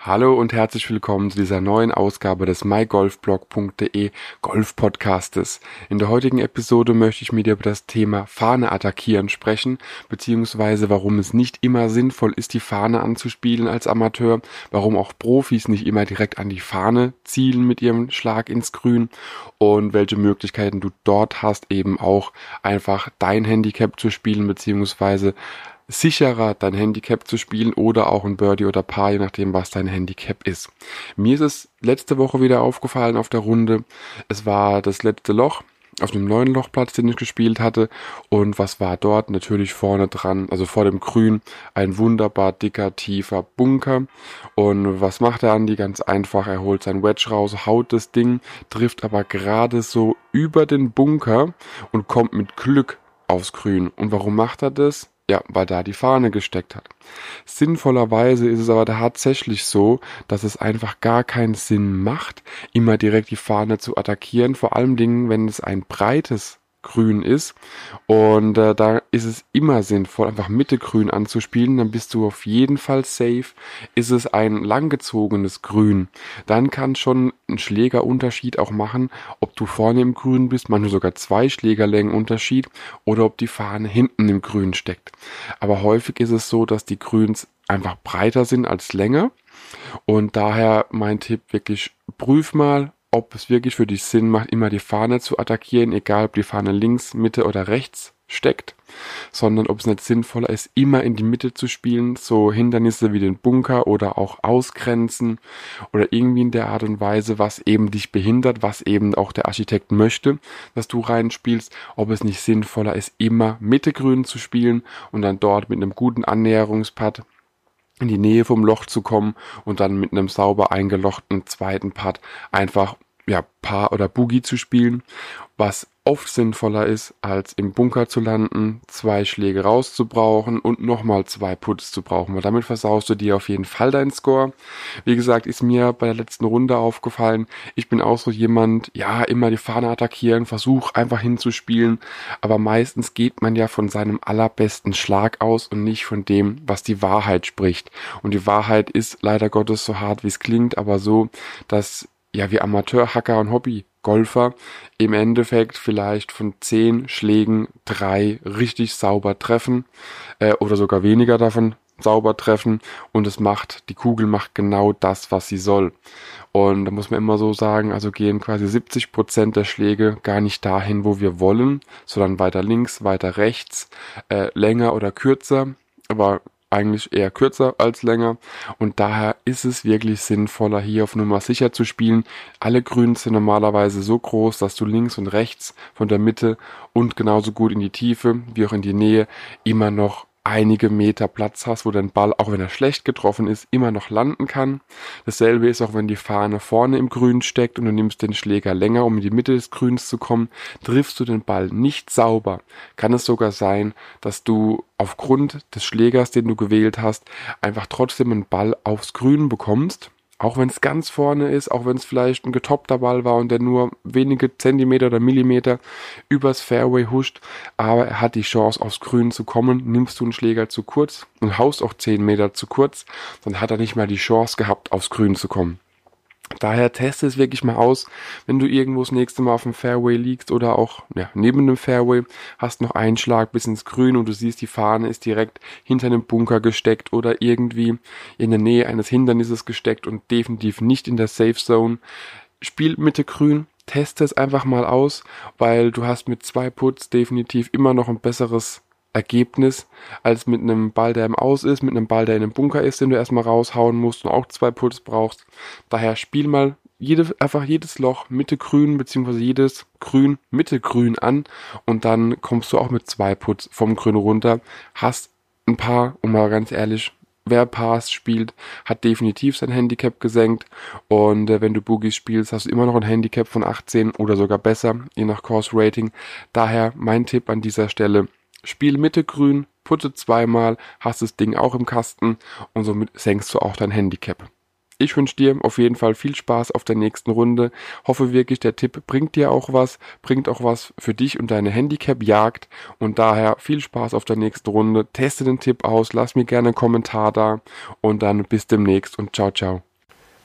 Hallo und herzlich willkommen zu dieser neuen Ausgabe des mygolfblog.de Golf Podcastes. In der heutigen Episode möchte ich mit dir über das Thema Fahne attackieren sprechen, beziehungsweise warum es nicht immer sinnvoll ist, die Fahne anzuspielen als Amateur, warum auch Profis nicht immer direkt an die Fahne zielen mit ihrem Schlag ins Grün und welche Möglichkeiten du dort hast, eben auch einfach dein Handicap zu spielen, beziehungsweise sicherer, dein Handicap zu spielen oder auch ein Birdie oder Paar, je nachdem, was dein Handicap ist. Mir ist es letzte Woche wieder aufgefallen auf der Runde. Es war das letzte Loch auf dem neuen Lochplatz, den ich gespielt hatte. Und was war dort? Natürlich vorne dran, also vor dem Grün, ein wunderbar dicker, tiefer Bunker. Und was macht der Andi? Ganz einfach, er holt sein Wedge raus, haut das Ding, trifft aber gerade so über den Bunker und kommt mit Glück aufs Grün. Und warum macht er das? Ja, weil da die Fahne gesteckt hat. Sinnvollerweise ist es aber tatsächlich so, dass es einfach gar keinen Sinn macht, immer direkt die Fahne zu attackieren, vor allem Dingen, wenn es ein breites grün ist. Und äh, da ist es immer sinnvoll, einfach Mittegrün anzuspielen. Dann bist du auf jeden Fall safe. Ist es ein langgezogenes Grün, dann kann schon ein Schlägerunterschied auch machen, ob du vorne im Grün bist, manchmal sogar zwei Schlägerlängen Unterschied, oder ob die Fahne hinten im Grün steckt. Aber häufig ist es so, dass die Grüns einfach breiter sind als länger. Und daher mein Tipp wirklich prüf mal, ob es wirklich für dich Sinn macht, immer die Fahne zu attackieren, egal ob die Fahne links, Mitte oder rechts steckt, sondern ob es nicht sinnvoller ist, immer in die Mitte zu spielen, so Hindernisse wie den Bunker oder auch Ausgrenzen oder irgendwie in der Art und Weise, was eben dich behindert, was eben auch der Architekt möchte, dass du reinspielst, ob es nicht sinnvoller ist, immer Mittegrün zu spielen und dann dort mit einem guten Annäherungspad in die Nähe vom Loch zu kommen und dann mit einem sauber eingelochten zweiten Part einfach ja, Paar oder Boogie zu spielen, was oft sinnvoller ist, als im Bunker zu landen, zwei Schläge rauszubrauchen und nochmal zwei Putts zu brauchen, weil damit versaust du dir auf jeden Fall deinen Score. Wie gesagt, ist mir bei der letzten Runde aufgefallen, ich bin auch so jemand, ja, immer die Fahne attackieren, versuch einfach hinzuspielen, aber meistens geht man ja von seinem allerbesten Schlag aus und nicht von dem, was die Wahrheit spricht. Und die Wahrheit ist leider Gottes so hart, wie es klingt, aber so, dass ja, wir Amateur-Hacker und Hobby-Golfer im Endeffekt vielleicht von zehn Schlägen drei richtig sauber treffen äh, oder sogar weniger davon sauber treffen und es macht, die Kugel macht genau das, was sie soll. Und da muss man immer so sagen, also gehen quasi 70 Prozent der Schläge gar nicht dahin, wo wir wollen, sondern weiter links, weiter rechts, äh, länger oder kürzer. Aber eigentlich eher kürzer als länger und daher ist es wirklich sinnvoller hier auf Nummer sicher zu spielen. Alle Grünen sind normalerweise so groß, dass du links und rechts von der Mitte und genauso gut in die Tiefe wie auch in die Nähe immer noch einige Meter Platz hast, wo dein Ball, auch wenn er schlecht getroffen ist, immer noch landen kann. Dasselbe ist auch, wenn die Fahne vorne im Grün steckt und du nimmst den Schläger länger, um in die Mitte des Grüns zu kommen, triffst du den Ball nicht sauber, kann es sogar sein, dass du aufgrund des Schlägers, den du gewählt hast, einfach trotzdem einen Ball aufs Grün bekommst auch wenn es ganz vorne ist, auch wenn es vielleicht ein getoppter Ball war und der nur wenige Zentimeter oder Millimeter übers Fairway huscht, aber er hat die Chance aufs Grün zu kommen, nimmst du einen Schläger zu kurz und haust auch 10 Meter zu kurz, dann hat er nicht mal die Chance gehabt, aufs Grün zu kommen. Daher teste es wirklich mal aus, wenn du irgendwo das nächste Mal auf dem Fairway liegst oder auch ja, neben dem Fairway, hast noch einen Schlag bis ins Grün und du siehst, die Fahne ist direkt hinter einem Bunker gesteckt oder irgendwie in der Nähe eines Hindernisses gesteckt und definitiv nicht in der Safe Zone. Spiel Mitte Grün, teste es einfach mal aus, weil du hast mit zwei Puts definitiv immer noch ein besseres Ergebnis als mit einem Ball, der im Aus ist, mit einem Ball, der in einem Bunker ist, den du erstmal raushauen musst und auch zwei Puts brauchst. Daher spiel mal jede, einfach jedes Loch Mitte grün, beziehungsweise jedes grün Mitte grün an und dann kommst du auch mit zwei Puts vom Grün runter, hast ein paar, und mal ganz ehrlich, wer Pass spielt, hat definitiv sein Handicap gesenkt. Und äh, wenn du Boogies spielst, hast du immer noch ein Handicap von 18 oder sogar besser, je nach Course Rating. Daher mein Tipp an dieser Stelle, Spiel Mitte grün, putte zweimal, hast das Ding auch im Kasten und somit senkst du auch dein Handicap. Ich wünsche dir auf jeden Fall viel Spaß auf der nächsten Runde. Hoffe wirklich, der Tipp bringt dir auch was, bringt auch was für dich und deine Handicap-Jagd. Und daher viel Spaß auf der nächsten Runde. Teste den Tipp aus, lass mir gerne einen Kommentar da und dann bis demnächst und ciao, ciao.